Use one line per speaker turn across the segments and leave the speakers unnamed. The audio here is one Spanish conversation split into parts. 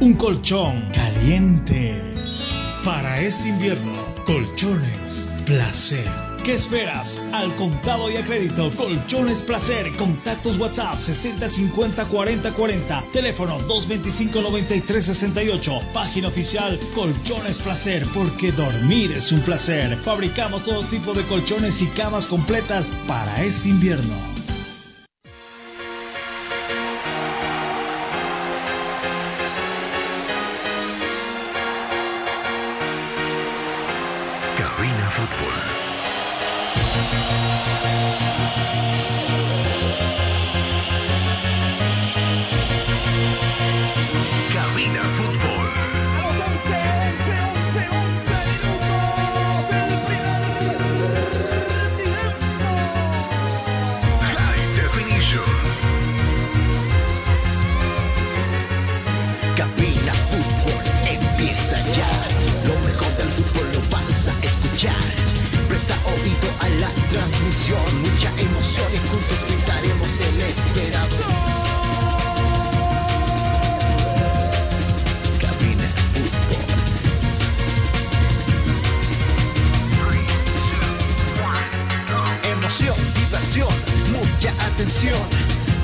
Un colchón caliente. Para este invierno, colchones placer. ¿Qué esperas? Al contado y a crédito, Colchones Placer. Contactos WhatsApp 60 50 40 40. Teléfono 225 93 68. Página oficial Colchones Placer, porque dormir es un placer. Fabricamos todo tipo de colchones y camas completas para este invierno.
futebol.
transmisión, mucha emoción y juntos pintaremos el esperado. Cabina Fútbol. Emoción, diversión, mucha atención.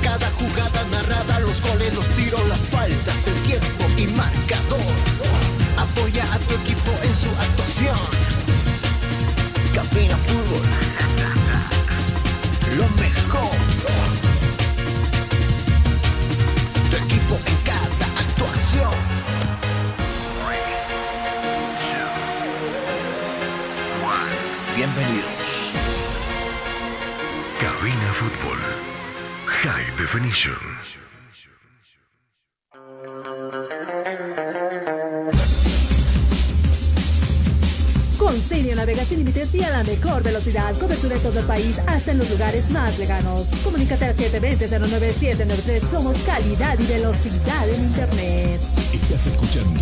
Cada jugada narrada, los goles, los tiros, las faltas, el tiempo y marca
cobertura de todo el país, hasta en los lugares más lejanos. Comunícate al 720-09793. Somos calidad y velocidad en Internet.
Estás escuchando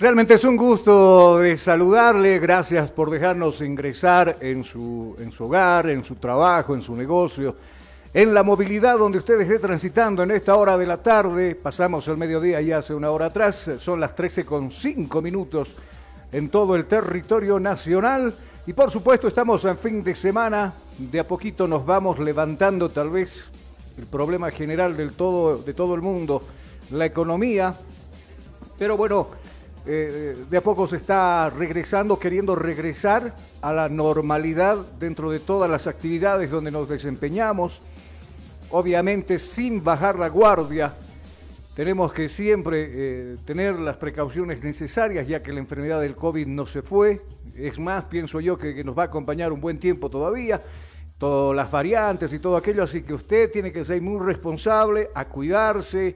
Realmente es un gusto de saludarle, gracias por dejarnos ingresar en su, en su hogar, en su trabajo, en su negocio, en la movilidad donde usted esté transitando en esta hora de la tarde. Pasamos el mediodía ya hace una hora atrás, son las 13 con 5 minutos en todo el territorio nacional. Y por supuesto estamos en fin de semana, de a poquito nos vamos levantando tal vez el problema general del todo, de todo el mundo, la economía. Pero bueno, eh, de a poco se está regresando, queriendo regresar a la normalidad dentro de todas las actividades donde nos desempeñamos, obviamente sin bajar la guardia. Tenemos que siempre eh, tener las precauciones necesarias ya que la enfermedad del COVID no se fue. Es más, pienso yo que, nos va a acompañar un buen tiempo todavía todas las variantes y todo aquello, así que usted tiene que ser muy responsable, a cuidarse.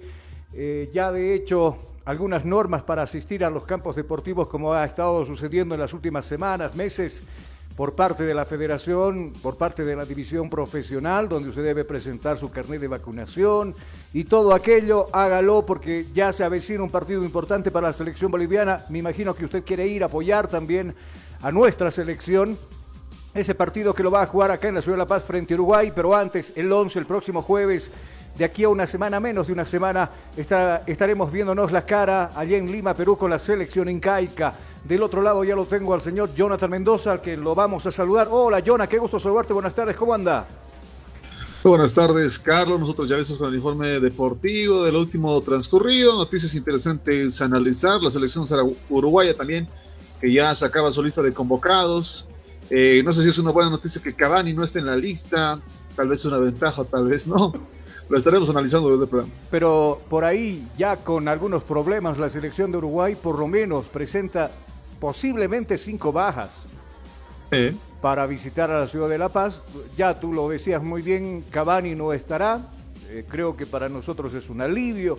Eh, ya de hecho algunas normas para asistir a los campos deportivos como ha estado sucediendo en las últimas semanas, meses, por parte de la federación, por parte de la división profesional, donde usted debe presentar su carnet de vacunación y todo aquello, hágalo porque ya se avecina un partido importante para la selección boliviana. Me imagino que usted quiere ir a apoyar también a nuestra selección. Ese partido que lo va a jugar acá en la Ciudad de La Paz frente a Uruguay, pero antes, el 11, el próximo jueves, de aquí a una semana, menos de una semana, estaremos viéndonos la cara allá en Lima, Perú, con la selección incaica. Del otro lado ya lo tengo al señor Jonathan Mendoza, al que lo vamos a saludar. Hola, Jonah, qué gusto saludarte. Buenas tardes, ¿cómo anda?
Buenas tardes, Carlos. Nosotros ya listos con el informe deportivo del último transcurrido. Noticias interesantes a analizar. La selección uruguaya también, que ya sacaba su lista de convocados. Eh, no sé si es una buena noticia que Cavani no esté en la lista. Tal vez una ventaja, tal vez no. Lo estaremos analizando desde el programa.
Pero por ahí, ya con algunos problemas, la selección de Uruguay por lo menos presenta posiblemente cinco bajas para visitar a la ciudad de La Paz. Ya tú lo decías muy bien, Cavani no estará. Eh, creo que para nosotros es un alivio,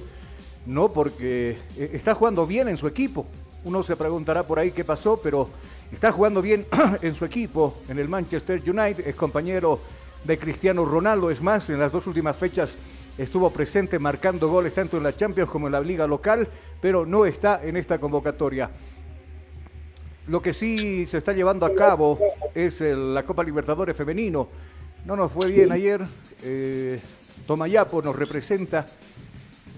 ¿no? Porque eh, está jugando bien en su equipo. Uno se preguntará por ahí qué pasó, pero está jugando bien en su equipo, en el Manchester United, es compañero de Cristiano Ronaldo. Es más, en las dos últimas fechas estuvo presente marcando goles tanto en la Champions como en la liga local, pero no está en esta convocatoria. Lo que sí se está llevando a cabo es la Copa Libertadores femenino. No nos fue bien ayer. Eh, Tomayapo nos representa.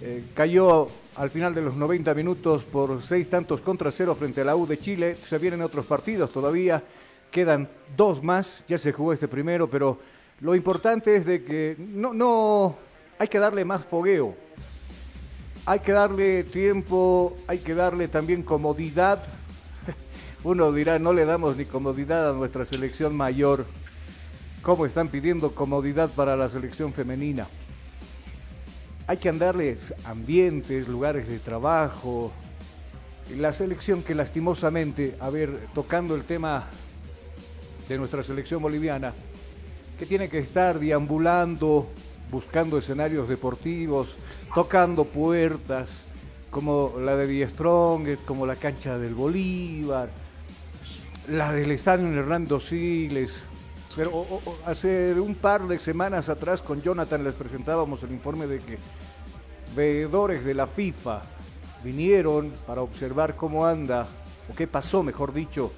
Eh, cayó al final de los 90 minutos por seis tantos contra cero frente a la U de Chile. Se vienen otros partidos todavía. Quedan dos más. Ya se jugó este primero, pero lo importante es de que no, no hay que darle más fogueo. Hay que darle tiempo, hay que darle también comodidad uno dirá, no le damos ni comodidad a nuestra selección mayor. ¿Cómo están pidiendo comodidad para la selección femenina? Hay que andarles ambientes, lugares de trabajo. La selección que lastimosamente, a ver, tocando el tema de nuestra selección boliviana, que tiene que estar deambulando, buscando escenarios deportivos, tocando puertas, como la de Diestrong, como la cancha del Bolívar, la del estadio Hernando Siles. Pero hace un par de semanas atrás con Jonathan les presentábamos el informe de que veedores de la FIFA vinieron para observar cómo anda, o qué pasó, mejor dicho,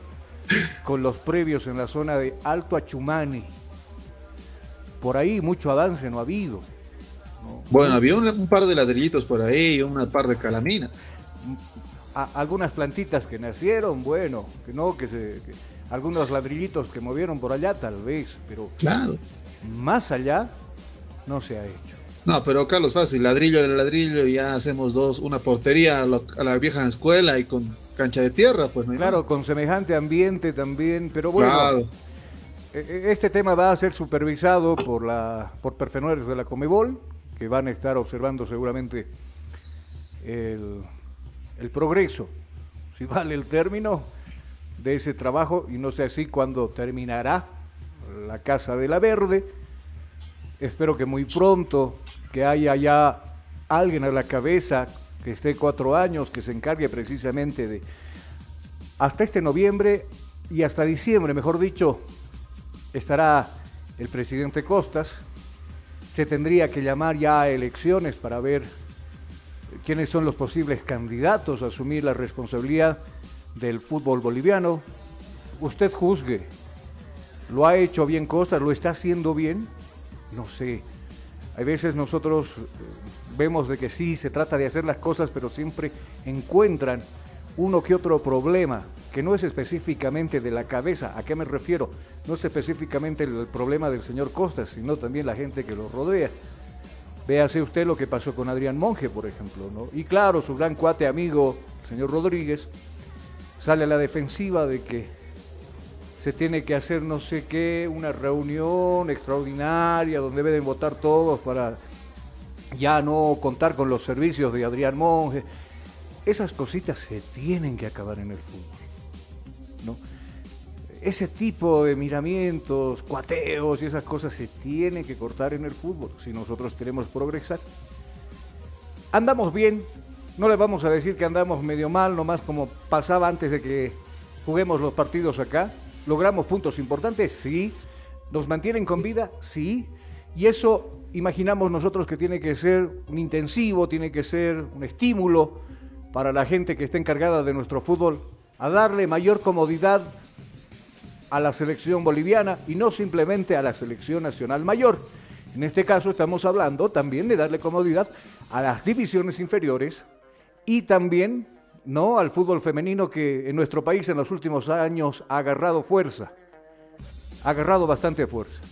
con los previos en la zona de Alto Achumani. Por ahí mucho avance no ha habido.
Bueno, había un, par de ladrillitos por ahí, una par de calaminas
algunas plantitas que nacieron, bueno, que no, que se, algunos ladrillitos que movieron por allá tal vez, pero
claro.
más allá no se ha hecho.
No, pero Carlos, fácil, ladrillo de ladrillo, ya hacemos dos, una portería a, la vieja escuela y con cancha de tierra, pues.
¿no? Claro, con semejante ambiente también, pero bueno. E, este tema va a ser supervisado por la por perfenores de la Comebol, que van a estar observando seguramente el, el progreso, si vale el término de ese trabajo, y no sé así cuándo terminará la Casa de la Verde. Espero que muy pronto, que haya ya alguien a la cabeza que esté cuatro años, que se encargue precisamente de, hasta este noviembre y hasta diciembre, mejor dicho, estará el presidente Costas. Se tendría que llamar ya a elecciones para ver quiénes son los posibles candidatos a asumir la responsabilidad del fútbol boliviano. Usted juzgue. ¿Lo ha hecho bien Costa? ¿Lo está haciendo bien? No sé. Hay veces nosotros eh, vemos de que sí, se trata de hacer las cosas, pero siempre encuentran uno que otro problema, que no es específicamente de la cabeza. ¿A qué me refiero? No es específicamente el problema del señor Costa, sino también la gente que lo rodea. Véase usted lo que pasó con Adrián Monge, por ejemplo, ¿no? Y claro, su gran cuate amigo, el señor Rodríguez, sale a la defensiva de que se tiene que hacer no sé qué, una reunión extraordinaria donde deben votar todos para ya no contar con los servicios de Adrián Monge. Esas cositas se tienen que acabar en el fútbol, ¿no? ese tipo de miramientos, cuateos y esas cosas se tienen que cortar en el fútbol si nosotros queremos progresar. Andamos bien, no le vamos a decir que andamos medio mal, nomás como pasaba antes de que juguemos los partidos acá. logramos puntos importantes, sí. Nos mantienen con vida, sí. Y eso imaginamos nosotros que tiene que ser un intensivo, tiene que ser un estímulo para la gente que está encargada de nuestro fútbol a darle mayor comodidad a la selección boliviana y no simplemente a la selección nacional mayor. En este caso estamos hablando también de darle comodidad a las divisiones inferiores y también no al fútbol femenino que en nuestro país en los últimos años ha agarrado fuerza, ha agarrado bastante fuerza.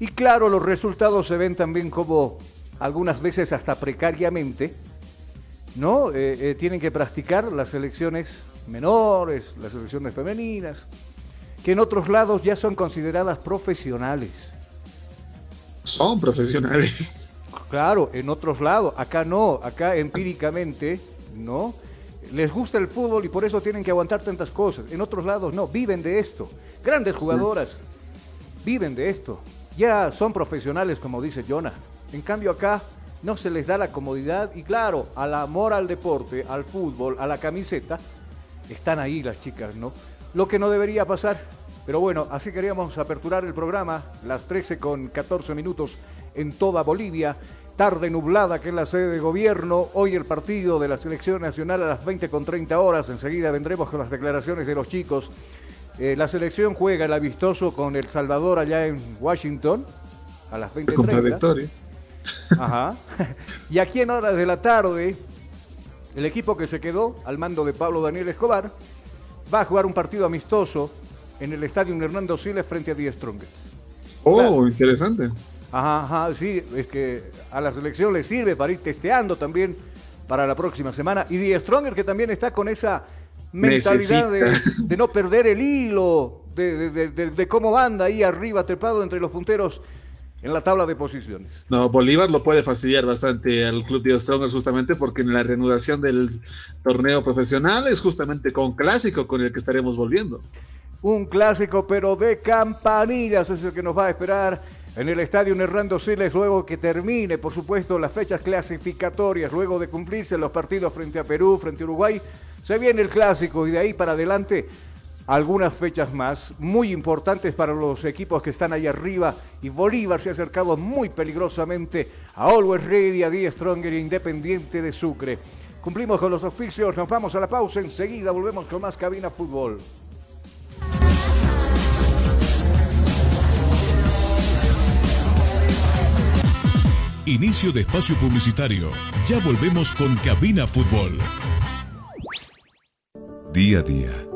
Y claro, los resultados se ven también como algunas veces hasta precariamente, ¿no? Eh, eh, tienen que practicar las selecciones menores, las selecciones femeninas, que en otros lados ya son consideradas profesionales.
Son profesionales.
Claro, en otros lados, acá no, acá empíricamente, ¿no? Les gusta el fútbol y por eso tienen que aguantar tantas cosas. En otros lados no, viven de esto. Grandes jugadoras viven de esto. Ya son profesionales, como dice Jonah. En cambio acá no se les da la comodidad y claro, al amor al deporte, al fútbol, a la camiseta, están ahí las chicas, ¿no? Lo que no debería pasar. Pero bueno, así queríamos aperturar el programa, las 13 con 14 minutos en toda Bolivia. Tarde nublada que es la sede de gobierno. Hoy el partido de la selección nacional a las 20 con 30 horas. Enseguida vendremos con las declaraciones de los chicos. Eh, la selección juega el amistoso con El Salvador allá en Washington a las 20
Contradictorio.
Ajá. Y aquí en horas de la tarde, el equipo que se quedó al mando de Pablo Daniel Escobar va a jugar un partido amistoso en el estadio Hernando Siles frente a Die Strongest.
Oh, interesante.
Ajá, ajá, sí, es que a la selección le sirve para ir testeando también para la próxima semana. Y Die Stronger que también está con esa mentalidad de, de, no perder el hilo, de, de, de, cómo anda ahí arriba, trepado entre los punteros en la tabla de posiciones.
No, Bolívar lo puede fastidiar bastante al club de Strongers justamente porque en la reanudación del torneo profesional es justamente con clásico con el que estaremos volviendo.
Un clásico pero de campanillas es el que nos va a esperar en el estadio Hernando Siles luego que termine, por supuesto, las fechas clasificatorias, luego de cumplirse los partidos frente a Perú, frente a Uruguay, se viene el clásico y de ahí para adelante algunas fechas más muy importantes para los equipos que están ahí arriba y Bolívar se ha acercado muy peligrosamente a Always Ready, a Die Stronger e Independiente de Sucre. Cumplimos con los oficios, nos vamos a la pausa, enseguida volvemos con más Cabina Fútbol.
Inicio de espacio publicitario. Ya volvemos con Cabina Fútbol.
Día a día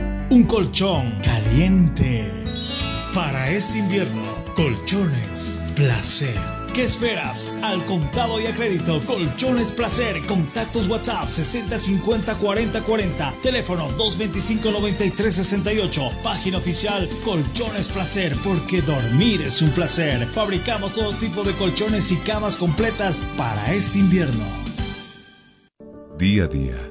Un colchón caliente. Para este invierno, colchones placer. ¿Qué esperas? Al contado y a crédito, Colchones Placer. Contactos WhatsApp 60 50 40 40. Teléfono 225 93 68. Página oficial Colchones Placer, porque dormir es un placer. Fabricamos todo tipo de colchones y camas completas para este invierno.
Día a día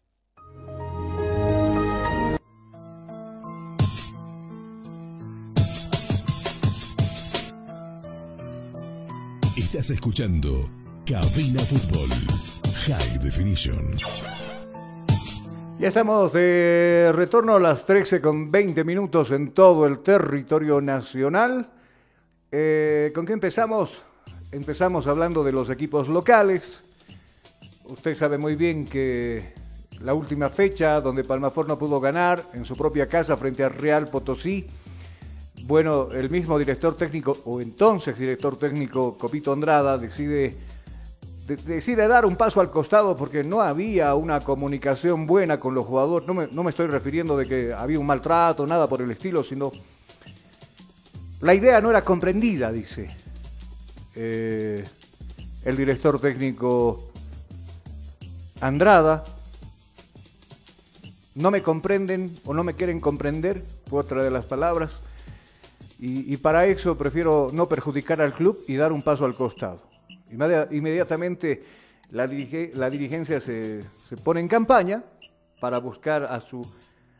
Estás escuchando Cabina Fútbol High Definition.
Ya estamos de retorno a las 13 con 20 minutos en todo el territorio nacional. Eh, ¿Con qué empezamos? Empezamos hablando de los equipos locales. Usted sabe muy bien que la última fecha donde Palmafor no pudo ganar en su propia casa frente al Real Potosí bueno, el mismo director técnico, o entonces director técnico Copito Andrada, decide, decide dar un paso al costado porque no había una comunicación buena con los jugadores. No me, estoy refiriendo de que había un maltrato, nada por el estilo, sino la idea no era comprendida, dice eh, el director técnico Andrada. No me comprenden o no me quieren comprender, fue otra de las palabras. Y, para eso prefiero no perjudicar al club y dar un paso al costado. Inmediatamente la, la dirigencia se, pone en campaña para buscar a su,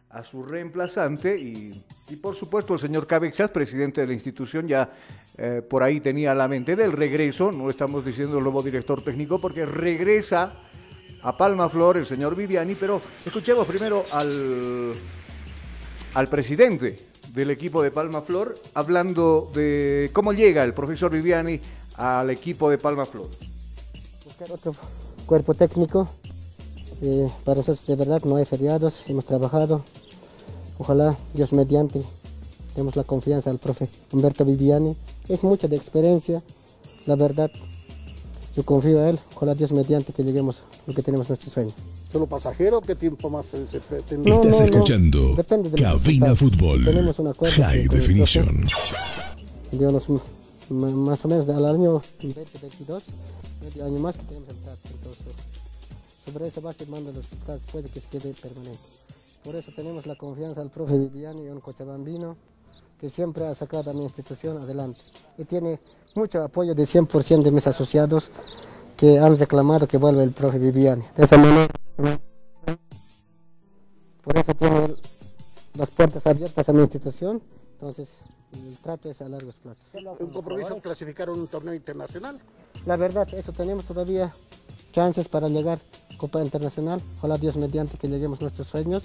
a su reemplazante y, por supuesto el señor Cabexas, presidente de la institución, ya eh, por ahí tenía la mente del regreso, no estamos diciendo el nuevo director técnico porque regresa a Palma Flor el señor Viviani, pero escuchemos primero al, al presidente del equipo de Palma Flor, hablando de cómo llega el profesor Viviani al equipo de Palma Flor.
Buscar otro cuerpo técnico. Eh, para nosotros de verdad no hay feriados, hemos trabajado. Ojalá Dios mediante demos la confianza al profe Humberto Viviani. Es mucha de experiencia, la verdad. Yo confío a él, ojalá Dios mediante que lleguemos a lo que tenemos nuestro sueño
solo pasajero? ¿Qué tiempo más se, pretende?
No, Estás escuchando Cabina Fútbol
Tenemos un acuerdo
High Definition.
Digamos, más o menos al año 2022, medio año más que tenemos el trato. Entonces, sobre esa base manda los resultados, puede que se quede permanente. Por eso tenemos la confianza al profe Viviani, un cochabambino, que siempre ha sacado a mi institución adelante. Y tiene mucho apoyo de 100% de mis asociados que han reclamado que vuelva el profe Viviani. De esa manera por eso tiene las puertas abiertas a mi institución. Entonces, el trato es a largos plazos.
¿Un compromiso clasificar un torneo internacional?
La verdad, eso tenemos todavía chances para llegar a Copa Internacional. Ojalá Dios mediante que lleguemos a nuestros sueños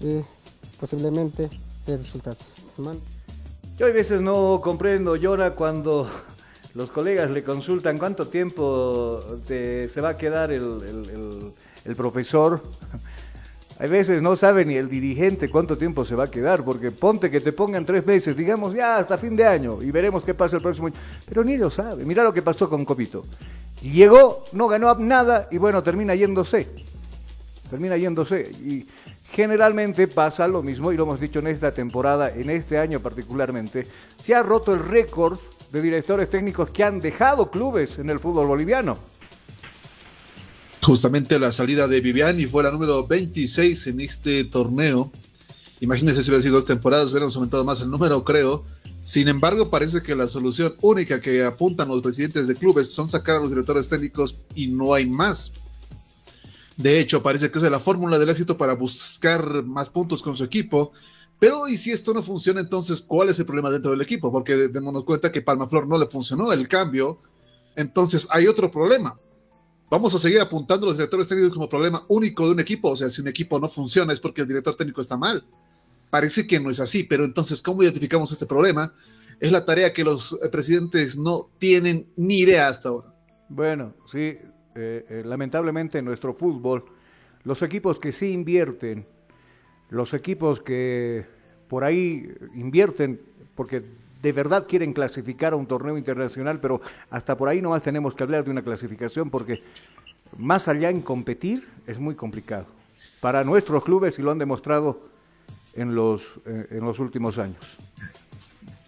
y posiblemente de resultados.
Yo a veces no comprendo, llora cuando los colegas le consultan cuánto tiempo se va a quedar el el profesor. Hay veces no sabe ni el dirigente cuánto tiempo se va a quedar, porque ponte que te pongan tres meses, digamos ya hasta fin de año, y veremos qué pasa el próximo año. Pero ni lo sabe. Mira lo que pasó con Copito. Llegó, no ganó nada y bueno, termina yéndose. Termina yéndose. Generalmente pasa lo mismo, y lo hemos dicho en esta temporada, en este año particularmente. Se ha roto el récord de directores técnicos que han dejado clubes en el fútbol boliviano
justamente la salida de Viviani fue la número 26 en este torneo. Imagínense si hubiera sido dos temporadas, hubiéramos aumentado más el número, creo. Sin embargo, parece que la solución única que apuntan los presidentes de clubes son sacar a los directores técnicos y no hay más. De hecho, parece que es la fórmula del éxito para buscar más puntos con su equipo. Pero, ¿y si esto no funciona, entonces cuál es el problema dentro del equipo? Porque démonos cuenta que Palmaflor no le funcionó el cambio. Entonces, hay otro problema. Vamos a seguir apuntando a los directores técnicos como problema único de un equipo. O sea, si un equipo no funciona es porque el director técnico está mal. Parece que no es así, pero entonces, ¿cómo identificamos este problema? Es la tarea que los presidentes no tienen ni idea hasta ahora.
Bueno, sí, eh, eh, lamentablemente en nuestro fútbol, los equipos que sí invierten, los equipos que por ahí invierten porque de verdad quieren clasificar a un torneo internacional, pero hasta por ahí nomás tenemos que hablar de una clasificación porque más allá en competir es muy complicado. Para nuestros clubes, y lo han demostrado en los, eh, en los últimos años.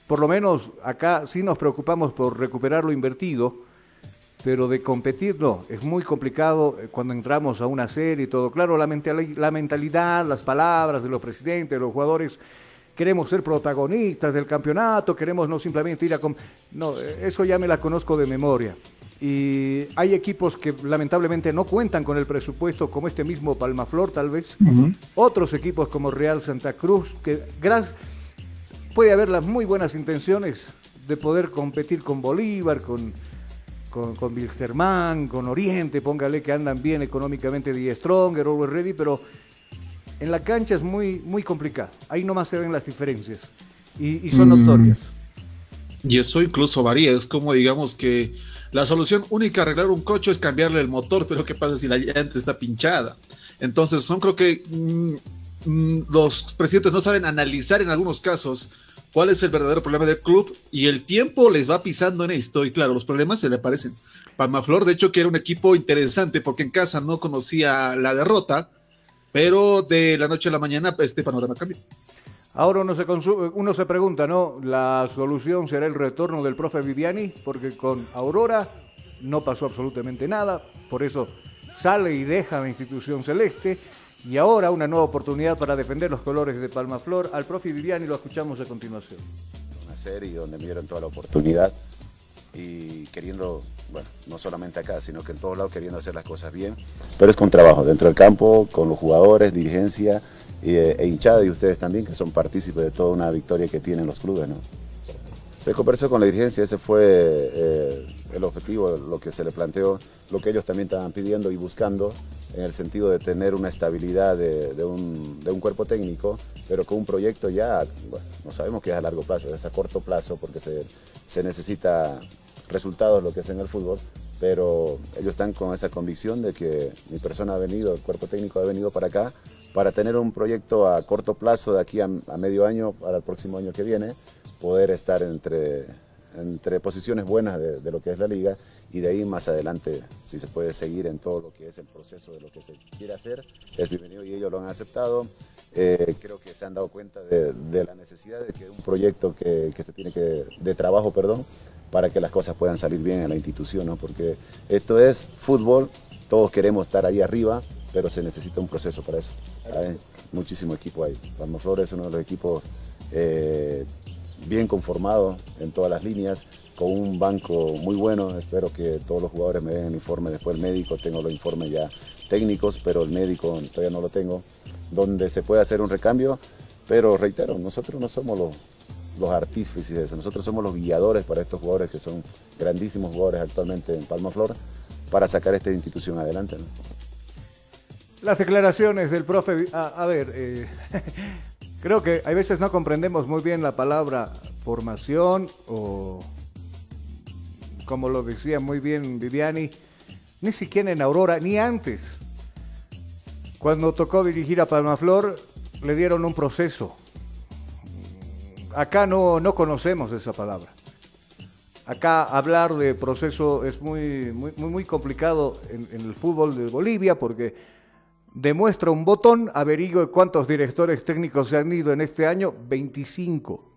Por lo menos acá sí nos preocupamos por recuperar lo invertido, pero de competir no, es muy complicado eh, cuando entramos a una serie y todo. Claro, la, la mentalidad, las palabras de los presidentes, de los jugadores, queremos ser protagonistas del campeonato, queremos no simplemente ir a... No, eh, eso ya me la conozco de memoria. Y hay equipos que lamentablemente no cuentan con el presupuesto como este mismo Palmaflor tal vez, otros equipos como Real Santa Cruz, que puede haber las muy buenas intenciones de poder competir con Bolívar, con, con, con Wilstermann, con Oriente, póngale que andan bien económicamente de Stronger, Always Ready, pero en la cancha es muy, muy complicado, ahí nomás se ven las diferencias y, son mm. notorias.
Y eso incluso varía, es como digamos que la solución única a arreglar un coche es cambiarle el motor, pero ¿qué pasa si la llanta está pinchada? Entonces, son creo que mm, los presidentes no saben analizar en algunos casos cuál es el verdadero problema del club y el tiempo les va pisando en esto y claro, los problemas se le aparecen. Palmaflor, de hecho, que era un equipo interesante porque en casa no conocía la derrota, pero de la noche a la mañana este panorama cambió.
Ahora uno se, se pregunta, ¿no? ¿La solución será el retorno del profe Viviani? Porque con Aurora no pasó absolutamente nada, por eso sale y deja la institución celeste. Y ahora una nueva oportunidad para defender los colores de Palma Flor. Al profe Viviani lo escuchamos a continuación.
Una serie donde me dieron toda la oportunidad y queriendo, bueno, no solamente acá, sino que en todos lados queriendo hacer las cosas bien. Pero es con trabajo, dentro del campo, con los jugadores, dirigencia eh, e hinchada y ustedes también, que son partícipes de toda una victoria que tienen los clubes. ¿no? Se conversó con la dirigencia, ese fue eh, el objetivo, lo que se le planteó, lo que ellos también estaban pidiendo y buscando, en el sentido de tener una estabilidad de, un, cuerpo técnico, pero con un proyecto ya, no sabemos que es a largo plazo, es a corto plazo, porque se necesita resultados lo que es en el fútbol, pero ellos están con esa convicción de que mi persona ha venido, el cuerpo técnico ha venido para acá para tener un proyecto a corto plazo de aquí a, medio año para el próximo año que viene, poder estar entre, entre posiciones buenas de, lo que es la liga y de ahí más adelante, si se puede seguir en todo lo que es el proceso de lo que se quiere hacer, es bienvenido y ellos lo han aceptado. Eh, creo que se han dado cuenta de, la necesidad de que un proyecto que, se tiene que, de trabajo, perdón, para que las cosas puedan salir bien en la institución, ¿no? porque esto es fútbol, todos queremos estar ahí arriba, pero se necesita un proceso para eso. Hay muchísimo equipo ahí. Palma Flores es uno de los equipos eh, bien conformado en todas las líneas, con un banco muy bueno. Espero que todos los jugadores me den el informe después el médico. Tengo los informes ya técnicos, pero el médico todavía no lo tengo, donde se puede hacer un recambio. Pero reitero, nosotros no somos los, los artífices, nosotros somos los guiadores para estos jugadores que son grandísimos jugadores actualmente en Palma Flor para sacar esta institución adelante.
Las declaraciones del profe, a, ver, eh, creo que a veces no comprendemos muy bien la palabra formación o, como lo decía muy bien Viviani, ni siquiera en Aurora, ni antes. Cuando tocó dirigir a Palmaflor, le dieron un proceso. Acá no, no conocemos esa palabra. Acá hablar de proceso es muy, muy, muy complicado en, en el fútbol de Bolivia porque demuestra un botón, averigue cuántos directores técnicos se han ido en este año, 25.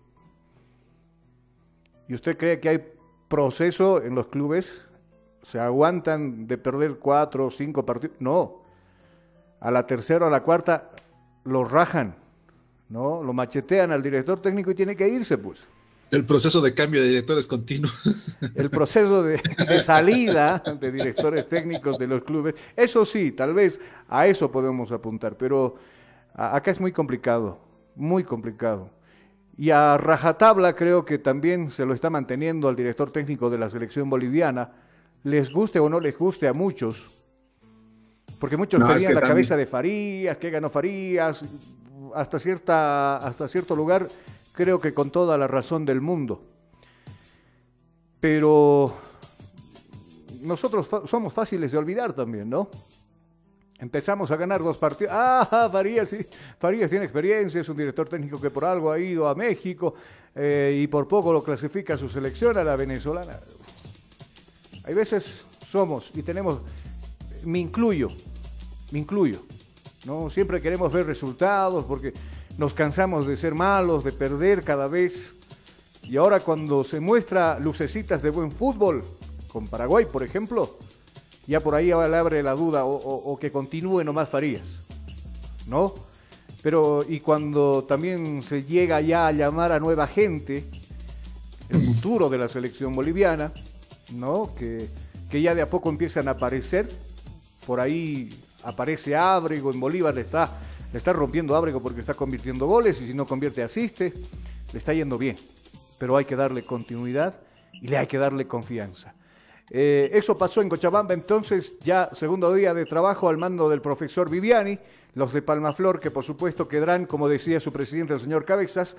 ¿Y usted cree que hay proceso en los clubes? ¿Se aguantan de perder cuatro o cinco partidos? No. A la tercera o a la cuarta lo rajan, ¿no? Lo machetean al director técnico y tiene que irse, pues.
El proceso de cambio de directores continuo.
El proceso de, salida de directores técnicos de los clubes. Eso sí, tal vez a eso podemos apuntar, pero acá es muy complicado, muy complicado. Y a rajatabla creo que también se lo está manteniendo al director técnico de la selección boliviana, les guste o no les guste a muchos, porque muchos no, la cabeza de Farías, que ganó Farías, hasta, cierta, hasta cierto lugar creo que con toda la razón del mundo. Pero nosotros somos fáciles de olvidar también, ¿no? Empezamos a ganar dos partidos. Ah, Farías, sí. Farías tiene experiencia, es un director técnico que por algo ha ido a México eh, y por poco lo clasifica a su selección, a la venezolana. Hay veces somos y tenemos, me incluyo, me incluyo. ¿no? Siempre queremos ver resultados porque nos cansamos de ser malos, de perder cada vez. Y ahora cuando se muestra lucecitas de buen fútbol, con Paraguay, por ejemplo, ya por ahí le abre la duda o, que continúe nomás Farías, ¿no? Pero y cuando también se llega ya a llamar a nueva gente, el futuro de la selección boliviana, ¿no? Que, que ya de a poco empiezan a aparecer, por ahí aparece Ábrego, en Bolívar le está, le está rompiendo Ábrego porque está convirtiendo goles y si no convierte asiste, le está yendo bien, pero hay que darle continuidad y le hay que darle confianza. Eh, eso pasó en Cochabamba, entonces ya segundo día de trabajo al mando del profesor Viviani, los de Palmaflor que por supuesto quedarán, como decía su presidente el señor Cabezas,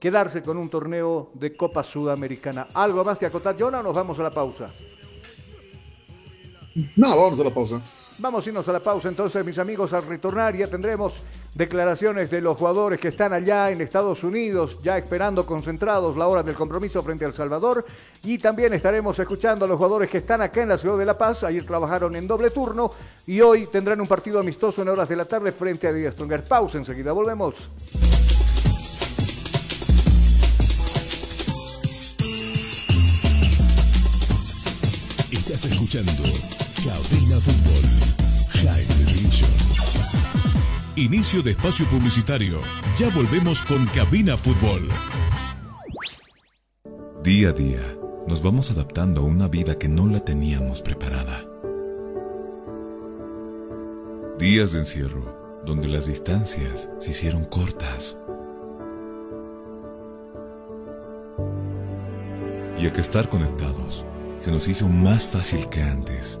quedarse con un torneo de Copa Sudamericana. ¿Algo más que acotar, Jonah, nos vamos a la pausa?
No, vamos a la pausa.
Vamos a irnos a la pausa entonces, mis amigos, al retornar ya tendremos declaraciones de los jugadores que están allá en Estados Unidos, ya esperando concentrados la hora del compromiso frente al Salvador. Y también estaremos escuchando a los jugadores que están acá en la ciudad de La Paz. Ayer trabajaron en doble turno y hoy tendrán un partido amistoso en horas de la tarde frente a Díaz Stronger. Pausa, enseguida volvemos.
Estás escuchando Cabina Fútbol High Definition. Inicio de espacio publicitario. Ya volvemos con Cabina Fútbol.
Día a día nos vamos adaptando a una vida que no la teníamos preparada. Días de encierro donde las distancias se hicieron cortas. Y a que estar conectados se nos hizo más fácil que antes.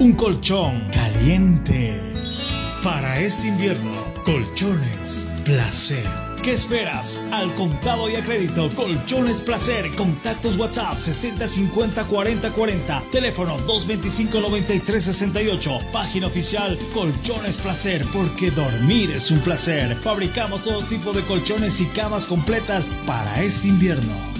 Un colchón caliente. Para este invierno, colchones placer. ¿Qué esperas? Al contado y a crédito, Colchones Placer. Contactos WhatsApp 60 50 40 40. Teléfono 225 93 68. Página oficial Colchones Placer, porque dormir es un placer. Fabricamos todo tipo de colchones y camas completas para este invierno.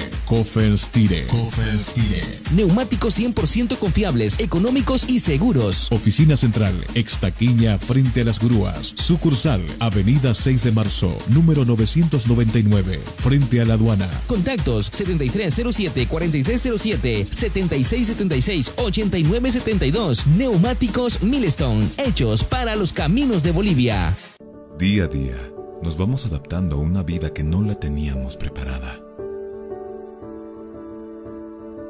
Coffers Tire, Coffers Tire.
Neumáticos 100% confiables, económicos y seguros.
Oficina Central, Extaquiña, frente a las grúas. Sucursal, Avenida 6 de Marzo, número 999, frente a la aduana.
Contactos 7307-4307, 7676-8972. Neumáticos Milestone, hechos para los caminos de Bolivia.
Día a día, nos vamos adaptando a una vida que no la teníamos preparada.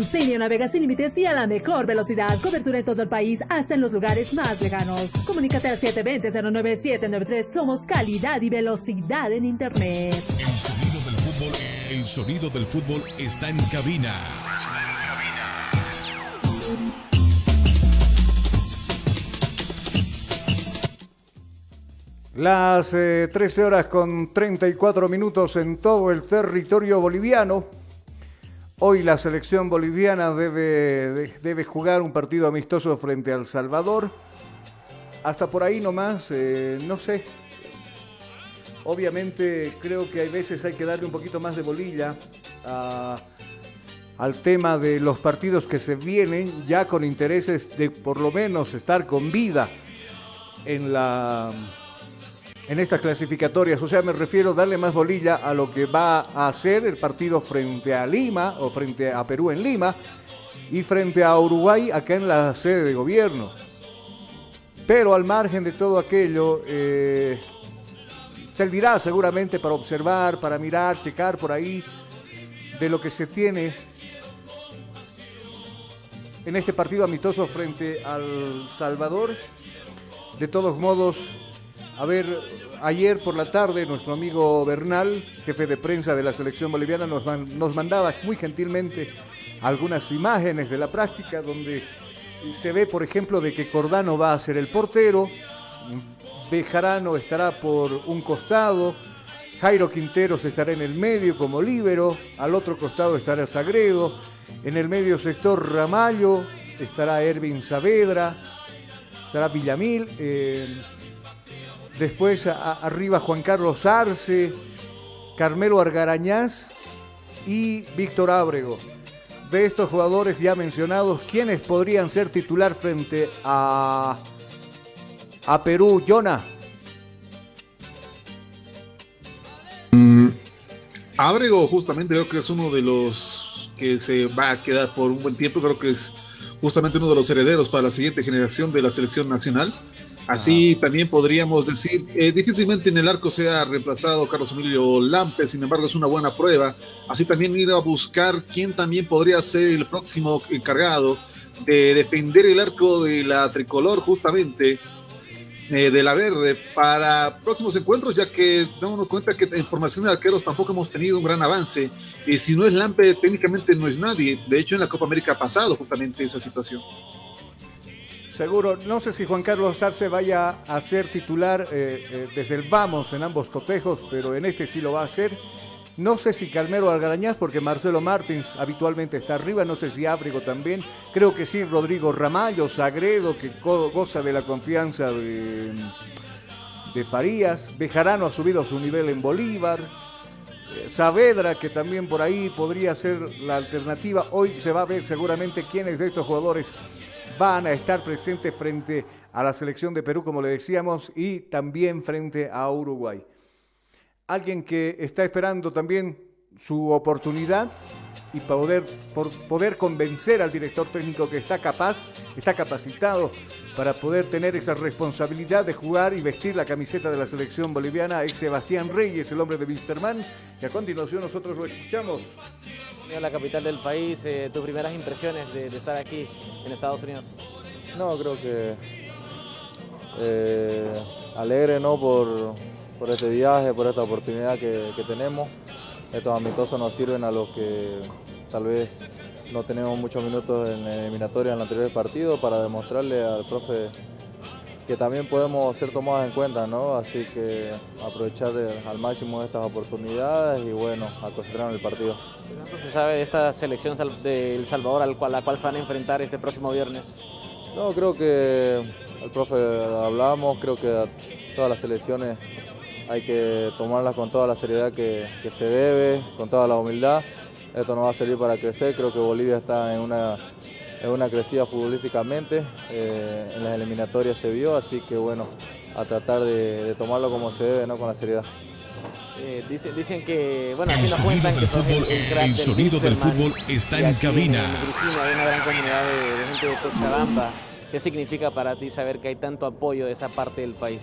Con Senio navega sin límites y a la mejor velocidad. Cobertura en todo el país, hasta en los lugares más lejanos. Comunícate al 720-09793. Somos calidad y velocidad en Internet.
El sonido del fútbol, el sonido del fútbol está en cabina.
Las eh, 13 horas con 34 minutos en todo el territorio boliviano. Hoy la selección boliviana debe, de- debe jugar un partido amistoso frente al Salvador. Hasta por ahí nomás, eh, no sé. Obviamente creo que hay veces hay que darle un poquito más de bolilla al tema de los partidos que se vienen ya con intereses de por lo menos estar con vida en la en estas clasificatorias. O sea, me refiero a darle más bolilla a lo que va a hacer el partido frente a Lima o frente a Perú en Lima y frente a Uruguay acá en la sede de gobierno. Pero al margen de todo aquello, eh, servirá seguramente para observar, para mirar, checar por ahí de lo que se tiene en este partido amistoso frente al Salvador. De todos modos, a ver, ayer por la tarde nuestro amigo Bernal, jefe de prensa de la selección boliviana, nos, nos mandaba muy gentilmente algunas imágenes de la práctica donde se ve, por ejemplo, de que Cordano va a ser el portero, Bejarano estará por un costado, Jairo Quinteros estará en el medio como líbero, al otro costado estará Sagredo, en el medio sector Ramallo estará Ervin Saavedra, estará Villamil, eh, después arriba Juan Carlos Arce, Carmelo Argarañaz y Víctor Ábrego. De estos jugadores ya mencionados, ¿quiénes podrían ser titular frente a, a Perú? Jonah.
Ábrego justamente creo que es uno de los que se va a quedar por un buen tiempo, creo que es justamente uno de los herederos para la siguiente generación de la selección nacional. Así también podríamos decir, eh, difícilmente en el arco sea reemplazado Carlos Emilio Lampe, sin embargo es una buena prueba. Así también ir a buscar quién también podría ser el próximo encargado de defender el arco de la tricolor justamente eh, de la verde para próximos encuentros, ya que damos cuenta que en formación de arqueros tampoco hemos tenido un gran avance. Y si no es Lampe, técnicamente no es nadie. De hecho, en la Copa América ha pasado justamente esa situación.
Seguro, no sé si Juan Carlos Arce vaya a ser titular eh, eh, desde el vamos en ambos cotejos, pero en este sí lo va a hacer. No sé si Calmero Algarañaz, porque Marcelo Martins habitualmente está arriba, no sé si Ábrego también. Creo que sí, Rodrigo Ramallo, Sagredo, que go- goza de la confianza de, de Farías. Bejarano ha subido su nivel en Bolívar. Eh, Saavedra, que también por ahí podría ser la alternativa. Hoy se va a ver seguramente quiénes de estos jugadores van a estar presentes frente a la selección de Perú, como le decíamos, y también frente a Uruguay. alguien que está esperando también su oportunidad y poder, por poder convencer al director técnico que está capaz, está capacitado para poder tener esa responsabilidad de jugar y vestir la camiseta de la selección boliviana es Sebastián Reyes, el hombre de Wisterman, y a continuación nosotros lo escuchamos.
En la capital del país, eh, tus primeras impresiones de, de, estar aquí en Estados Unidos.
No, creo que eh, alegre ¿no? por, por este viaje, por esta oportunidad que, que tenemos estos amistosos nos sirven a los que tal vez no tenemos muchos minutos en eliminatoria en el anterior partido para demostrarle al profe que también podemos ser tomados en cuenta, ¿no? Así que aprovechar al máximo estas oportunidades y bueno, a concentrar en el partido.
¿Cuánto se sabe de esta selección de El Salvador a la cual se van a enfrentar este próximo viernes?
No, creo que el profe hablamos, creo que todas las selecciones hay que tomarlas con toda la seriedad que, se debe, con toda la humildad. Esto nos va a servir para crecer, creo que Bolivia está en una, en una crecida futbolísticamente, eh, en las eliminatorias se vio, así que bueno, a tratar de, tomarlo como se debe, ¿no? con la seriedad.
Eh, dicen, que, bueno, aquí
nos cuentan que
fútbol,
el, sonido del fútbol está en cabina.
En hay una gran comunidad de, gente de Cochabamba. ¿Qué significa para ti saber que hay tanto apoyo de esa parte del país?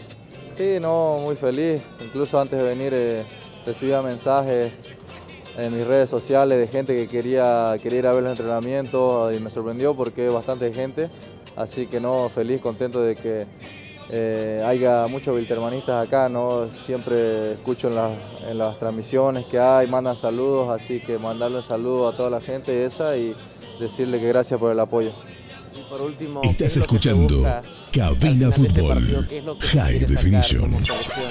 Sí, no, muy feliz. Incluso antes de venir eh, recibía mensajes en mis redes sociales de gente que quería, quería ir a ver los entrenamientos y me sorprendió porque bastante gente. Así que no, feliz, contento de que eh, haya muchos biltermanistas acá, ¿no? Siempre escucho en, las transmisiones que hay, mandan saludos, así que mandarle un saludo a toda la gente esa y decirle que gracias por el apoyo.
Y por último,
estás escuchando Cabina este Fútbol High Definition.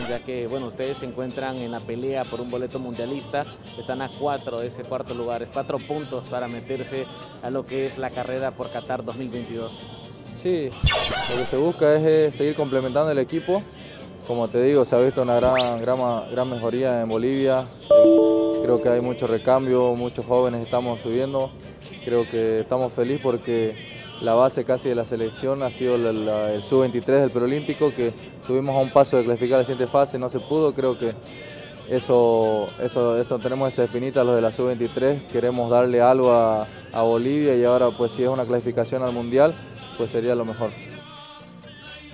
ya que bueno, ustedes se encuentran en la pelea por un boleto mundialista, están a cuatro de ese cuarto lugar, es cuatro puntos para meterse a lo que es la carrera por Qatar 2022.
Sí, lo que se busca es eh, seguir complementando el equipo. Como te digo, se ha visto una gran, gran, gran mejoría en Bolivia. Creo que hay mucho recambio, muchos jóvenes estamos subiendo. Creo que estamos felices porque la base casi de la selección ha sido el sub-23 del preolímpico, que tuvimos a un paso de clasificar la siguiente fase, no se pudo, creo que eso, eso, eso tenemos esa espinita los de la sub-23, queremos darle algo a, a Bolivia y ahora pues si es una clasificación al Mundial, pues sería lo mejor.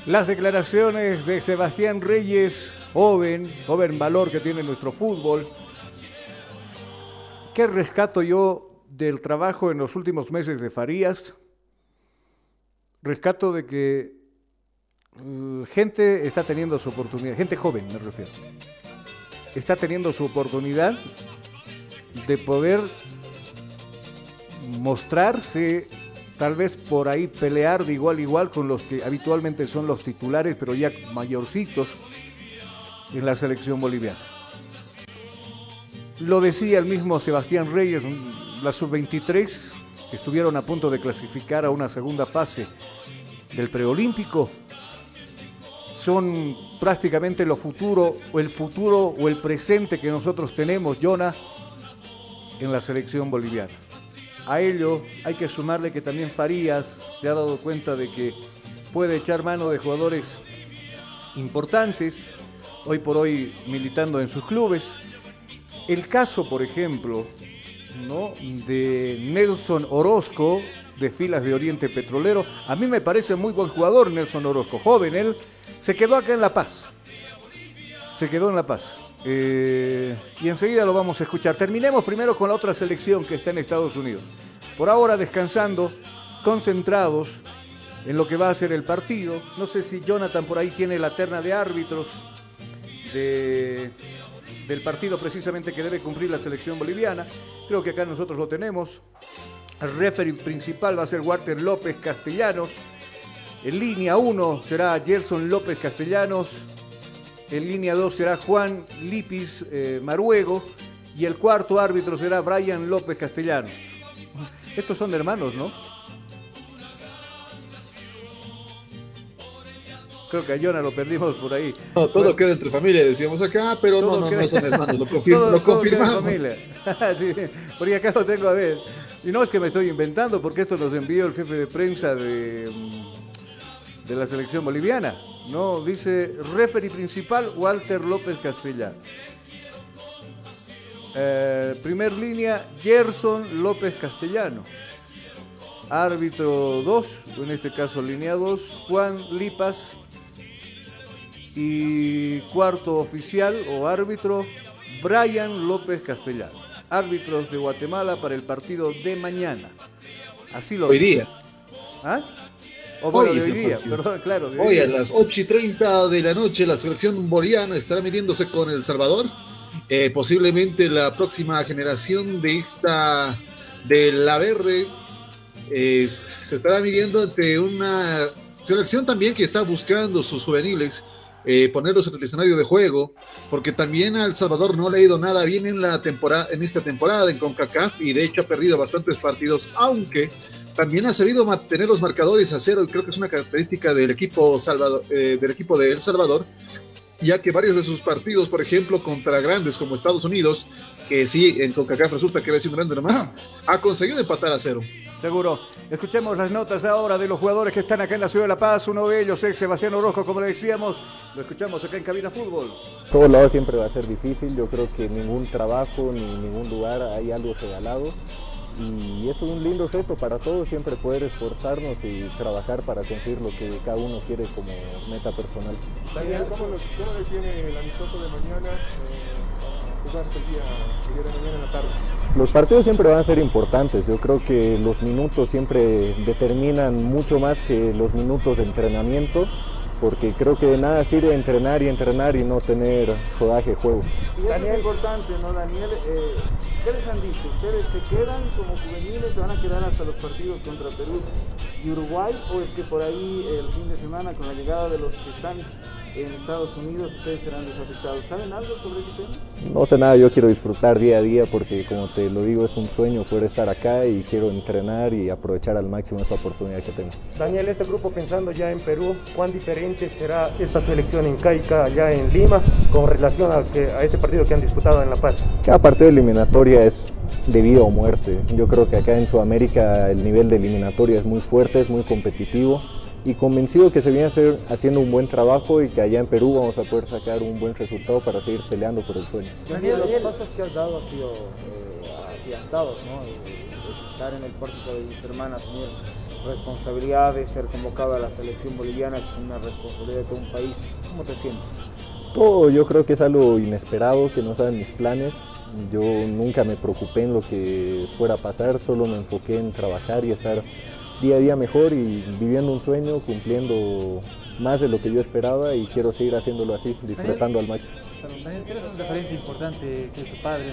Las declaraciones de Sebastián Reyes, joven, joven valor que tiene nuestro fútbol. ¿Qué rescato yo del trabajo en los últimos meses de Farías? Rescato de que mm, gente está teniendo su oportunidad, gente joven me refiero, está teniendo su oportunidad de poder mostrarse, tal vez por ahí pelear de igual a igual con los que habitualmente son los titulares, pero ya mayorcitos en la selección boliviana. Lo decía el mismo Sebastián Reyes, la sub-23 estuvieron a punto de clasificar a una segunda fase del preolímpico son prácticamente lo futuro o el futuro o el presente que nosotros tenemos, Jonah, en la selección boliviana. A ello hay que sumarle que también Farías se ha dado cuenta de que puede echar mano de jugadores importantes, hoy por hoy militando en sus clubes. El caso, por ejemplo, ¿no? de Nelson Orozco, de filas de Oriente Petrolero. A mí me parece muy buen jugador Nelson Orozco, joven él. Se quedó acá en La Paz. Se quedó en La Paz. Eh, y enseguida lo vamos a escuchar. Terminemos primero con la otra selección que está en Estados Unidos. Por ahora descansando, concentrados en lo que va a ser el partido. No sé si Jonathan por ahí tiene la terna de árbitros del partido precisamente que debe cumplir la selección boliviana. Creo que acá nosotros lo tenemos. El referee principal va a ser Walter López Castellanos. En línea 1 será Gerson López Castellanos. En línea 2 será Juan Lipis eh, Maruego. Y el cuarto árbitro será Brian López Castellanos. Estos son hermanos, ¿no? Creo que a Jonah lo perdimos por ahí.
No, todo queda entre familia, decíamos acá, pero no, no, no son hermanos, lo, lo confirmamos.
sí, porque acá lo tengo a ver. Y no es que me estoy inventando, porque esto nos envió el jefe de prensa de, mm, de la selección boliviana. No, dice referee principal Walter López Castellán. Eh, primer línea, Gerson López Castellano. Árbitro 2, en este caso línea 2, Juan Lipas. Y cuarto oficial o árbitro, Brian López Castellano. Árbitros de Guatemala para el partido de mañana. Así lo
Hoy día.
¿Ah? O bueno,
Hoy
de día,
partido.
perdón, claro. de
Hoy a las 8 y 30 de la noche la selección boliviana estará midiéndose con El Salvador. Eh, posiblemente la próxima generación de esta de la verde eh, se estará midiendo ante una selección también que está buscando sus juveniles eh, ponerlos en el escenario de juego, porque también a El Salvador no le ha ido nada bien en la temporada, en esta temporada en CONCACAF y de hecho ha perdido bastantes partidos, aunque también ha sabido mantener los marcadores a cero y creo que es una característica del equipo Salvador, eh, del equipo de El Salvador, ya que varios de sus partidos, por ejemplo, contra grandes como Estados Unidos, que sí, en CONCACAF resulta que había sido un grande nomás, ha conseguido empatar a cero.
Seguro. Escuchemos las notas ahora de los jugadores que están acá en la ciudad de La Paz. Uno de ellos es Sebastián Orozco, como le decíamos. Lo escuchamos acá en Cabina Fútbol.
Todos lados siempre va a ser difícil, yo creo que en ningún trabajo ni en ningún lugar hay algo regalado y eso es un lindo reto para todos, siempre poder esforzarnos y trabajar para conseguir lo que cada uno quiere como meta personal.
Daniel, ¿cómo, lo, cómo le tiene el amistoso de mañana eh, para jugarse el día, el día de mañana en la tarde?
Los partidos siempre van a ser importantes, yo creo que los minutos siempre determinan mucho más que los minutos de entrenamiento, porque creo que de nada sirve entrenar y entrenar y no tener rodaje de juego.
Y eso es importante, ¿no, Daniel? Eh, ¿Qué les han dicho? ¿Ustedes se quedan como juveniles, se van a quedar hasta los partidos contra Perú y Uruguay? ¿O es que por ahí el fin de semana, con la llegada de los que están en Estados Unidos, ustedes serán desafectados? ¿Saben algo sobre ese tema?
No sé nada, yo quiero disfrutar día a día porque como te lo digo es un sueño poder estar acá y quiero entrenar y aprovechar al máximo esta oportunidad que tengo.
Daniel, este grupo pensando ya en Perú, ¿cuán diferente será esta selección incaica allá en Lima con relación a, que, a este partido que han disputado en La Paz?
Cada partido eliminatoria es de vida o muerte. Yo creo que acá en Sudamérica el nivel de eliminatoria es muy fuerte, es muy competitivo y convencido que se viene a hacer, haciendo un buen trabajo y que allá en Perú vamos a poder sacar un buen resultado para seguir peleando por el sueño.
Daniel, los pasos que has dado han sido eh, agigantados, ¿no? Eh, estar en el pórtico de mis hermanas, asumir responsabilidades, ser convocado a la selección boliviana, que es una responsabilidad de todo un país. ¿Cómo te sientes?
Todo yo creo que es algo inesperado, que no saben mis planes. Yo nunca me preocupé en lo que fuera a pasar, solo me enfoqué en trabajar y estar día a día mejor y viviendo un sueño, cumpliendo más de lo que yo esperaba y quiero seguir haciéndolo así, disfrutando al máximo.
Daniel, eres un referente importante, que tu padre,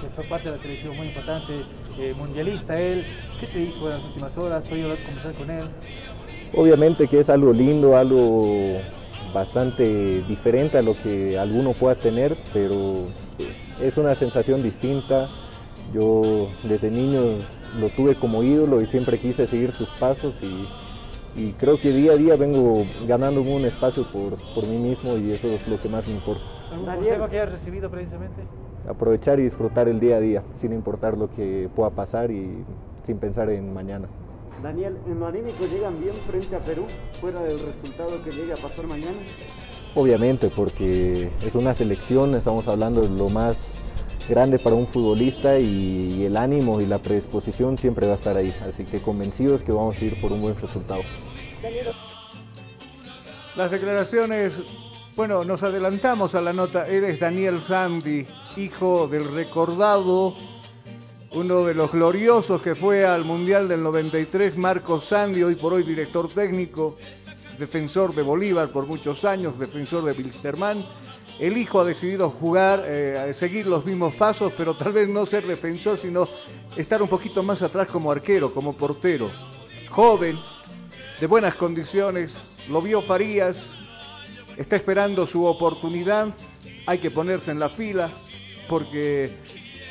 que fue parte de la selección muy importante, eh, mundialista él. ¿Qué te dijo en las últimas horas? ¿Puedo hablar conversar con él?
Obviamente que es algo lindo, algo bastante diferente a lo que alguno pueda tener, pero es una sensación distinta. Yo desde niño lo tuve como ídolo y siempre quise seguir sus pasos y, y creo que día a día vengo ganándome un espacio por, por mí mismo y eso es lo que más me importa.
¿Algún consejo que hayas recibido precisamente?
Aprovechar y disfrutar el día a día, sin importar lo que pueda pasar y sin pensar en mañana.
Daniel, ¿en lo anímico llegan bien frente a Perú, fuera del resultado que llegue a pasar mañana?
Obviamente, porque es una selección, estamos hablando de lo más grande para un futbolista y, el ánimo y la predisposición siempre va a estar ahí. Así que convencidos que vamos a ir por un buen resultado.
Las declaraciones, bueno, nos adelantamos a la nota. Eres Daniel Sandy, hijo del recordado, uno de los gloriosos que fue al Mundial del 93, Marco Sandy, hoy por hoy director técnico, defensor de Bolívar por muchos años, defensor de Wilstermann. El hijo ha decidido jugar, eh, seguir los mismos pasos, pero tal vez no ser defensor, sino estar un poquito más atrás como arquero, como portero. Joven, de buenas condiciones, lo vio Farías, está esperando su oportunidad, hay que ponerse en la fila, porque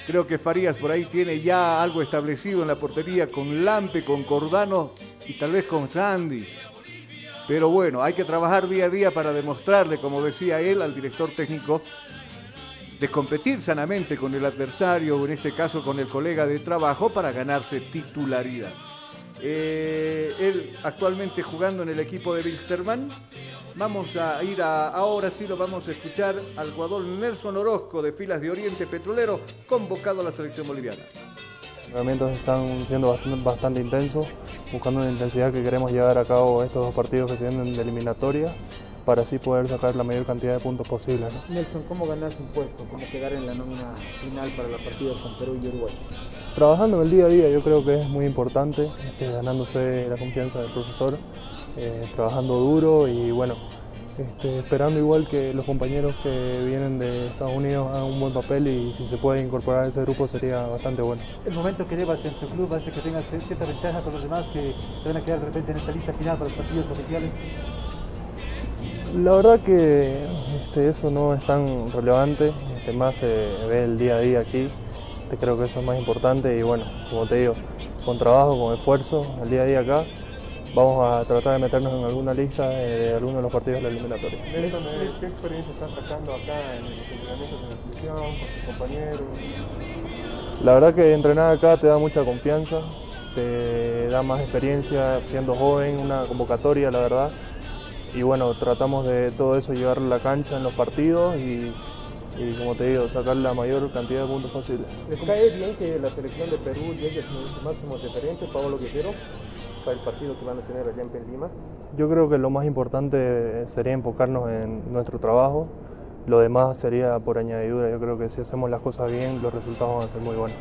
creo que Farías por ahí tiene ya algo establecido en la portería con Lampe, con Cordano y tal vez con Sandy. Pero bueno, hay que trabajar día a día para demostrarle, como decía él, al director técnico, de competir sanamente con el adversario, o en este caso con el colega de trabajo, para ganarse titularidad. Eh, él actualmente jugando en el equipo de Wilstermann. Vamos a ir a, ahora sí lo vamos a escuchar al jugador Nelson Orozco de Filas de Oriente Petrolero, convocado a la selección boliviana.
Los entrenamientos están siendo bastante, bastante intensos, buscando una intensidad que queremos llevar a cabo estos dos partidos que se vienen de eliminatoria para así poder sacar la mayor cantidad de puntos posible. ¿no?
Nelson, ¿cómo ganarse un puesto? ¿Cómo quedar en la nómina final para la partida con Perú y Uruguay?
Trabajando en el día a día yo creo que es muy importante, este, ganándose la confianza del profesor, eh, trabajando duro y bueno, este, esperando igual que los compañeros que vienen de Estados Unidos hagan un buen papel y si se puede incorporar a ese grupo sería bastante bueno.
El momento que llevas en tu club hace que tengas cierta ventaja con los demás que se van a quedar de repente en esta lista final para los partidos oficiales.
La verdad que este, eso no es tan relevante, este, más se ve el día a día aquí, este, creo que eso es más importante y bueno, como te digo, con trabajo, con esfuerzo, el día a día acá, vamos a tratar de meternos en alguna lista de alguno de los partidos de la eliminatoria.
¿qué experiencia estás sacando acá en los entrenamientos en la selección, con tus compañeros?
La verdad que entrenar acá te da mucha confianza, te da más experiencia siendo joven, una convocatoria, la verdad. Y bueno, tratamos de todo eso llevarlo a la cancha en los partidos y, y como te digo, sacar la mayor cantidad de puntos posible.
¿Les cae bien que la selección de Perú llegue a sus máximos referentes, Pablo Guerrero, para el partido que van a tener allá en Lima?
Yo creo que lo más importante sería enfocarnos en nuestro trabajo. Lo demás sería por añadidura. Yo creo que si hacemos las cosas bien, los resultados van a ser muy buenos.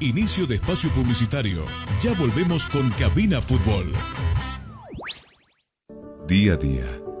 Inicio de espacio publicitario. Ya volvemos con Cabina Fútbol.
Día a día,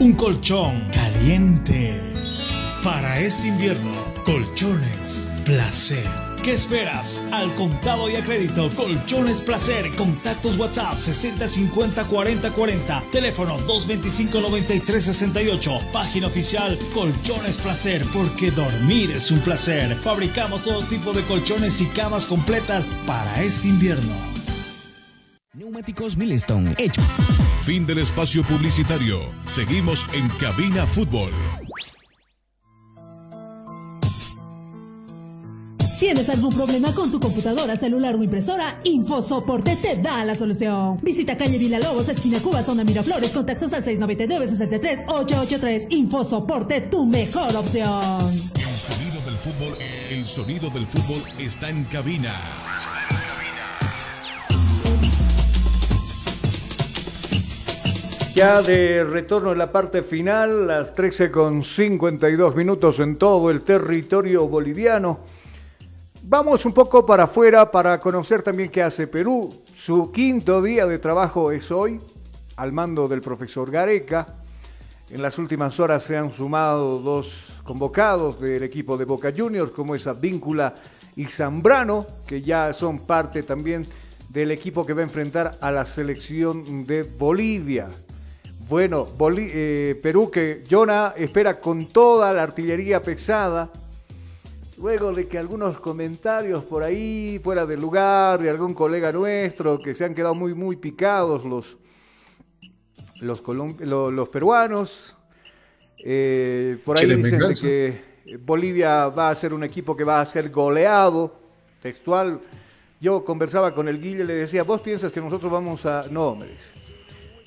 Un colchón caliente. Para este invierno, colchones placer. ¿Qué esperas? Al contado y a crédito, Colchones Placer. Contactos WhatsApp 60 50 40 40. Teléfono 225 93 68. Página oficial Colchones Placer, porque dormir es un placer. Fabricamos todo tipo de colchones y camas completas para este invierno.
Neumáticos Milestone, hecho.
Fin del espacio publicitario. Seguimos en Cabina Fútbol.
¿Tienes algún problema con tu computadora, celular o impresora? Infosoporte te da la solución. Visita calle Villalobos, esquina Cuba, zona Miraflores, contactos al 699-63-883. Infosoporte, tu mejor opción.
El sonido del fútbol, el sonido del fútbol está en cabina.
Ya de retorno en la parte final, las 13 con 52 minutos en todo el territorio boliviano. Vamos un poco para afuera para conocer también qué hace Perú. Su quinto día de trabajo es hoy, al mando del profesor Gareca. En las últimas horas se han sumado dos convocados del equipo de Boca Juniors, como es Advíncula y Zambrano, que ya son parte también del equipo que va a enfrentar a la selección de Bolivia. Bueno, Boli- eh, Perú que Jonah espera con toda la artillería pesada. Luego de que algunos comentarios por ahí fuera de lugar de algún colega nuestro que se han quedado muy muy picados los los, colom- lo- los peruanos. Eh, por ahí dicen que Bolivia va a ser un equipo que va a ser goleado, textual. Yo conversaba con el Guille y le decía, ¿vos piensas que nosotros vamos a...? No, me dice.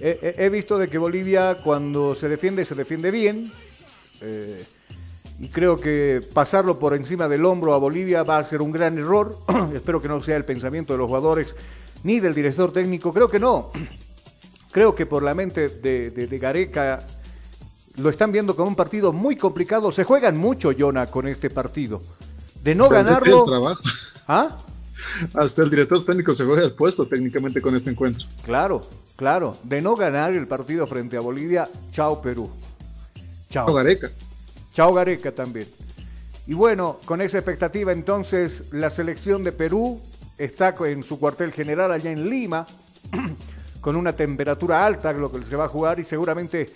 He, visto de que Bolivia cuando se defiende, se defiende bien. eh, y creo que pasarlo por encima del hombro a Bolivia va a ser un gran error. Espero que no sea el pensamiento de los jugadores ni del director técnico. Creo que no. Creo que por la mente de, de- de Gareca lo están viendo como un partido muy complicado. Se juegan mucho, Jonah, con este partido. De no
Hasta
ganarlo. ¿Ah?
Hasta el director técnico se juega el puesto técnicamente con este encuentro.
Claro, claro. De no ganar el partido frente a Bolivia, chao Perú. Chao.
Chao, Gareca.
Chao Gareca también. Y bueno, con esa expectativa entonces la selección de Perú está en su cuartel general allá en Lima, con una temperatura alta, lo que se va a jugar y seguramente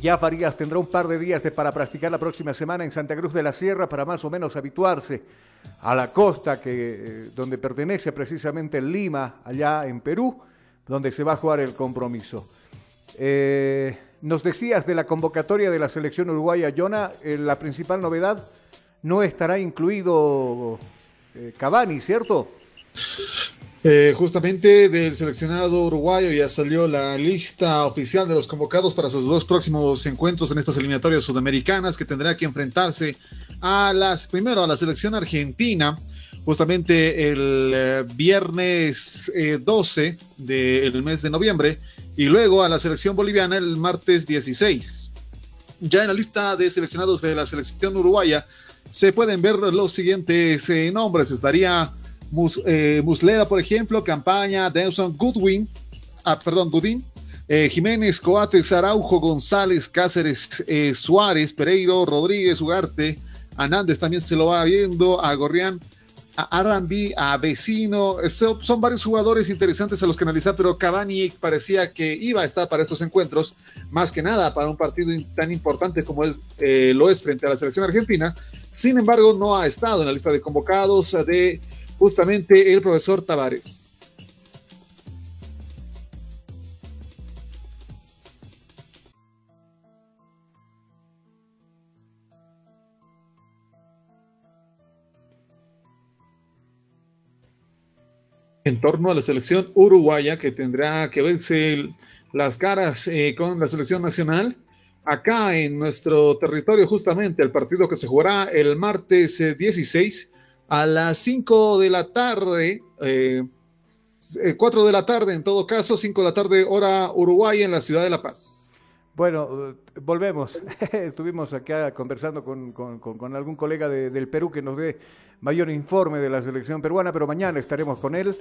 ya Farías tendrá un par de días de- para practicar la próxima semana en Santa Cruz de la Sierra para más o menos habituarse a la costa que, eh, donde pertenece precisamente Lima, allá en Perú, donde se va a jugar el compromiso. Eh, nos decías de la convocatoria de la selección uruguaya, Jonah, eh, la principal novedad no estará incluido eh, Cavani, ¿cierto?
Eh, justamente del seleccionado uruguayo ya salió la lista oficial de los convocados para sus dos próximos encuentros en estas eliminatorias sudamericanas que tendrá que enfrentarse a las primero a la selección argentina justamente el eh, viernes eh, 12 del mes de noviembre y luego a la selección boliviana el martes 16. Ya en la lista de seleccionados de la selección uruguaya se pueden ver los siguientes eh, nombres. Estaría Mus- eh, Muslera, por ejemplo, Campaña, Dawson Goodwin, ah, perdón, Goodwin, eh, Jiménez, Coates, Araujo, González, Cáceres, Suárez, Pereiro, Rodríguez, Ugarte, Hernández también se lo va viendo, a Gorrián, a Arambi, a Vecino, son varios jugadores interesantes a los que analizar, pero Cavani parecía que iba a estar para estos encuentros, más que nada para un partido tan importante como es, eh, lo es frente a la selección argentina. Sin embargo, no ha estado en la lista de convocados de justamente el profesor Tavares. En torno a la selección uruguaya que tendrá que verse las caras eh, con la selección nacional acá en nuestro territorio justamente el partido que se jugará el martes eh, 16 a las 5 de la tarde eh, 4 de la tarde en todo caso 5 de la tarde hora uruguaya en la ciudad de La Paz
Bueno, eh, volvemos. Estuvimos acá conversando con, algún colega de- del Perú que nos dé mayor informe de la selección peruana, pero mañana estaremos con él.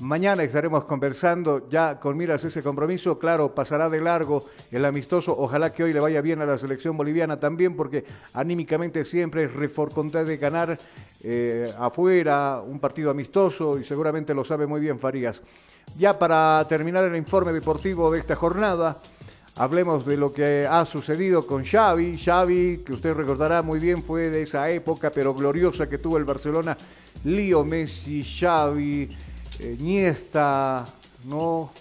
Mañana estaremos conversando ya con miras ese compromiso. Claro, pasará de largo el amistoso. Ojalá que hoy le vaya bien a la selección boliviana también, porque anímicamente siempre es reforcontar de ganar eh, afuera un partido amistoso y seguramente lo sabe muy bien Farías. Ya para terminar el informe deportivo de esta jornada. Hablemos de lo que ha sucedido con Xavi. Xavi, que usted recordará muy bien, fue de esa época, pero gloriosa que tuvo el Barcelona. Lío Messi, Xavi, eh, Iniesta, ¿no?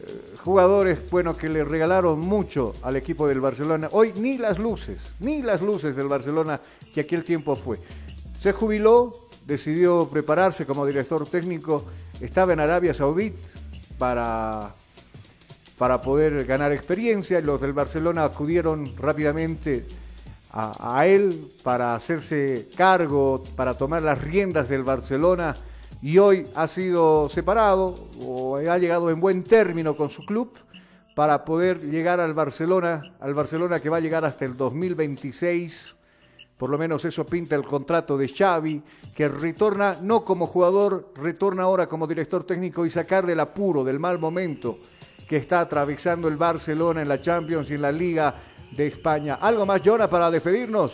Eh, jugadores, bueno, que le regalaron mucho al equipo del Barcelona. Hoy ni las luces, ni las luces del Barcelona que aquel tiempo fue. Se jubiló, decidió prepararse como director técnico, estaba en Arabia Saudí para para poder ganar experiencia. Los del Barcelona acudieron rápidamente a, él para hacerse cargo, para tomar las riendas del Barcelona y hoy ha sido separado o ha llegado en buen término con su club para poder llegar al Barcelona, al Barcelona que va a llegar hasta el 2026. Por lo menos eso pinta el contrato de Xavi, que retorna no como jugador, retorna ahora como director técnico y sacar del apuro, del mal momento que está atravesando el Barcelona en la Champions y en la Liga de España. ¿Algo más, Jonah, para despedirnos?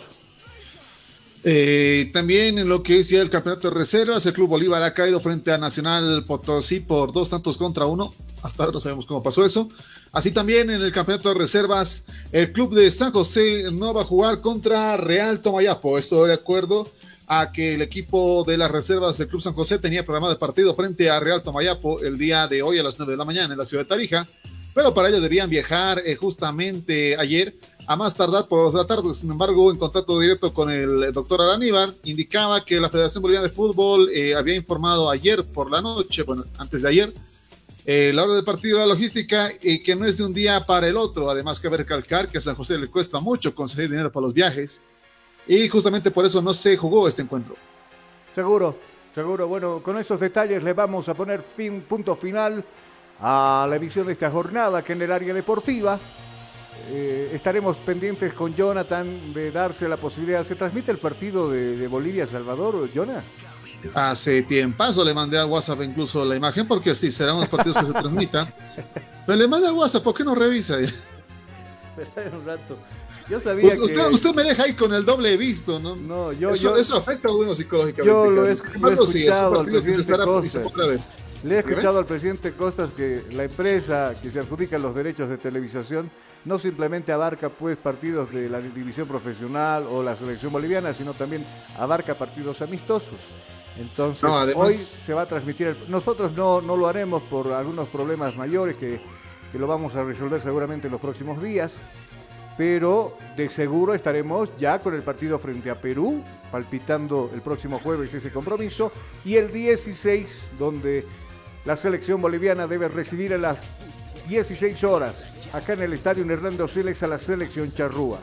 Eh, también en lo que es ya el campeonato de reservas, el Club Bolívar ha caído frente a Nacional Potosí por dos tantos contra uno. hasta ahora no sabemos cómo pasó eso. Así también en el campeonato de reservas, el club de San José no va a jugar contra Real Tomayapo. Esto de acuerdo a que el equipo de las reservas del Club San José tenía programado el partido frente a Real Tomayapo el día de hoy a las 9 de la mañana en la ciudad de Tarija, pero para ello debían viajar eh, justamente ayer a más tardar por la tarde. Sin embargo, en contacto directo con el doctor Araníbar, indicaba que la Federación Boliviana de Fútbol eh, había informado ayer por la noche, bueno, antes de ayer, eh, la hora del partido, la logística, y que no es de un día para el otro. Además, cabe recalcar que a San José le cuesta mucho conseguir dinero para los viajes, y justamente por eso no se jugó este encuentro.
Seguro, seguro. Bueno, con esos detalles le vamos a poner fin, punto final a la emisión de esta jornada que en el área deportiva eh, estaremos pendientes con Jonathan de darse la posibilidad. ¿Se transmite el partido de, Bolivia-Salvador, Jonathan?
Hace tiempazo le mandé al WhatsApp incluso la imagen, porque sí, serán los partidos que se transmitan. Pero le mandé al WhatsApp, ¿por qué no revisa?
un rato. Yo sabía
usted,
que...
usted, me deja ahí con el doble visto, ¿no?
No, yo...
Eso,
yo,
eso afecta a uno psicológicamente.
Yo lo he, lo he escuchado
sí, es
estará,
Costas.
Le he escuchado al presidente Costas que la empresa que se adjudica los derechos de televisación no simplemente abarca pues partidos de la división profesional o la selección boliviana, sino también abarca partidos amistosos. Entonces, hoy se va a transmitir. Nosotros no, no lo haremos por algunos problemas mayores que, que lo vamos a resolver seguramente en los próximos días pero de seguro estaremos ya con el partido frente a Perú, palpitando el próximo jueves ese compromiso, y el 16, donde la selección boliviana debe recibir a las 16 horas, acá en el estadio Hernando Silex, a la selección charrúa.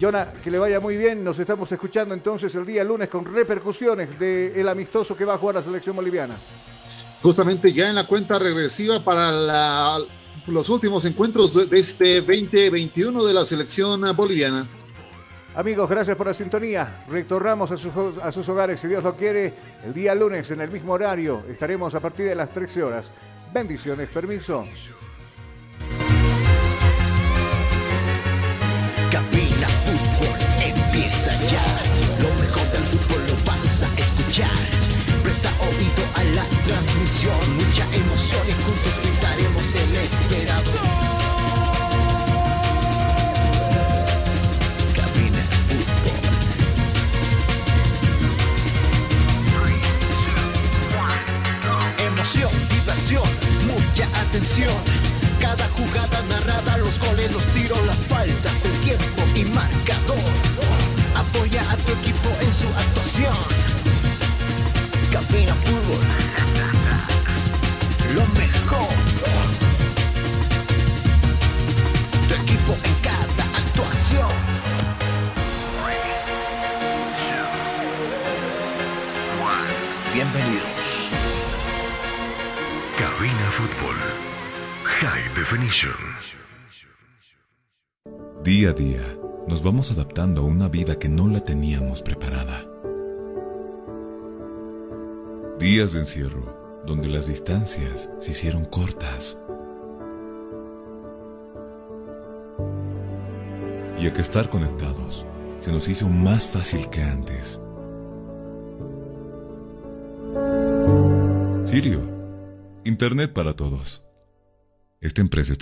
Jonah, que le vaya muy bien, nos estamos escuchando entonces el día lunes con repercusiones del amistoso que va a jugar la selección boliviana.
Justamente ya en la cuenta regresiva para la los últimos encuentros de este 2021 de la selección boliviana.
Amigos, gracias por la sintonía. Retornamos a sus, a sus hogares, si Dios lo quiere, el día lunes en el mismo horario. Estaremos a partir de las 13 horas. Bendiciones, permiso.
Cabina Fútbol empieza ya. Lo mejor del fútbol lo vas a escuchar. Presta oído a la transmisión. Mucha emoción y juntos el esperado. Cabina Fútbol. Emoción, diversión, mucha atención. Cada jugada narrada, los goles, los tiros, las faltas, el tiempo y marcador. Apoya a tu equipo en su actuación. Cabina Fútbol. Lo mejor. Bienvenidos.
Cabina Fútbol. High Definition.
Día a día, nos vamos adaptando a una vida que no la teníamos preparada. Días de encierro, donde las distancias se hicieron cortas. Y a que estar conectados se nos hizo más fácil que antes. Sirio, Internet para todos. Esta empresa está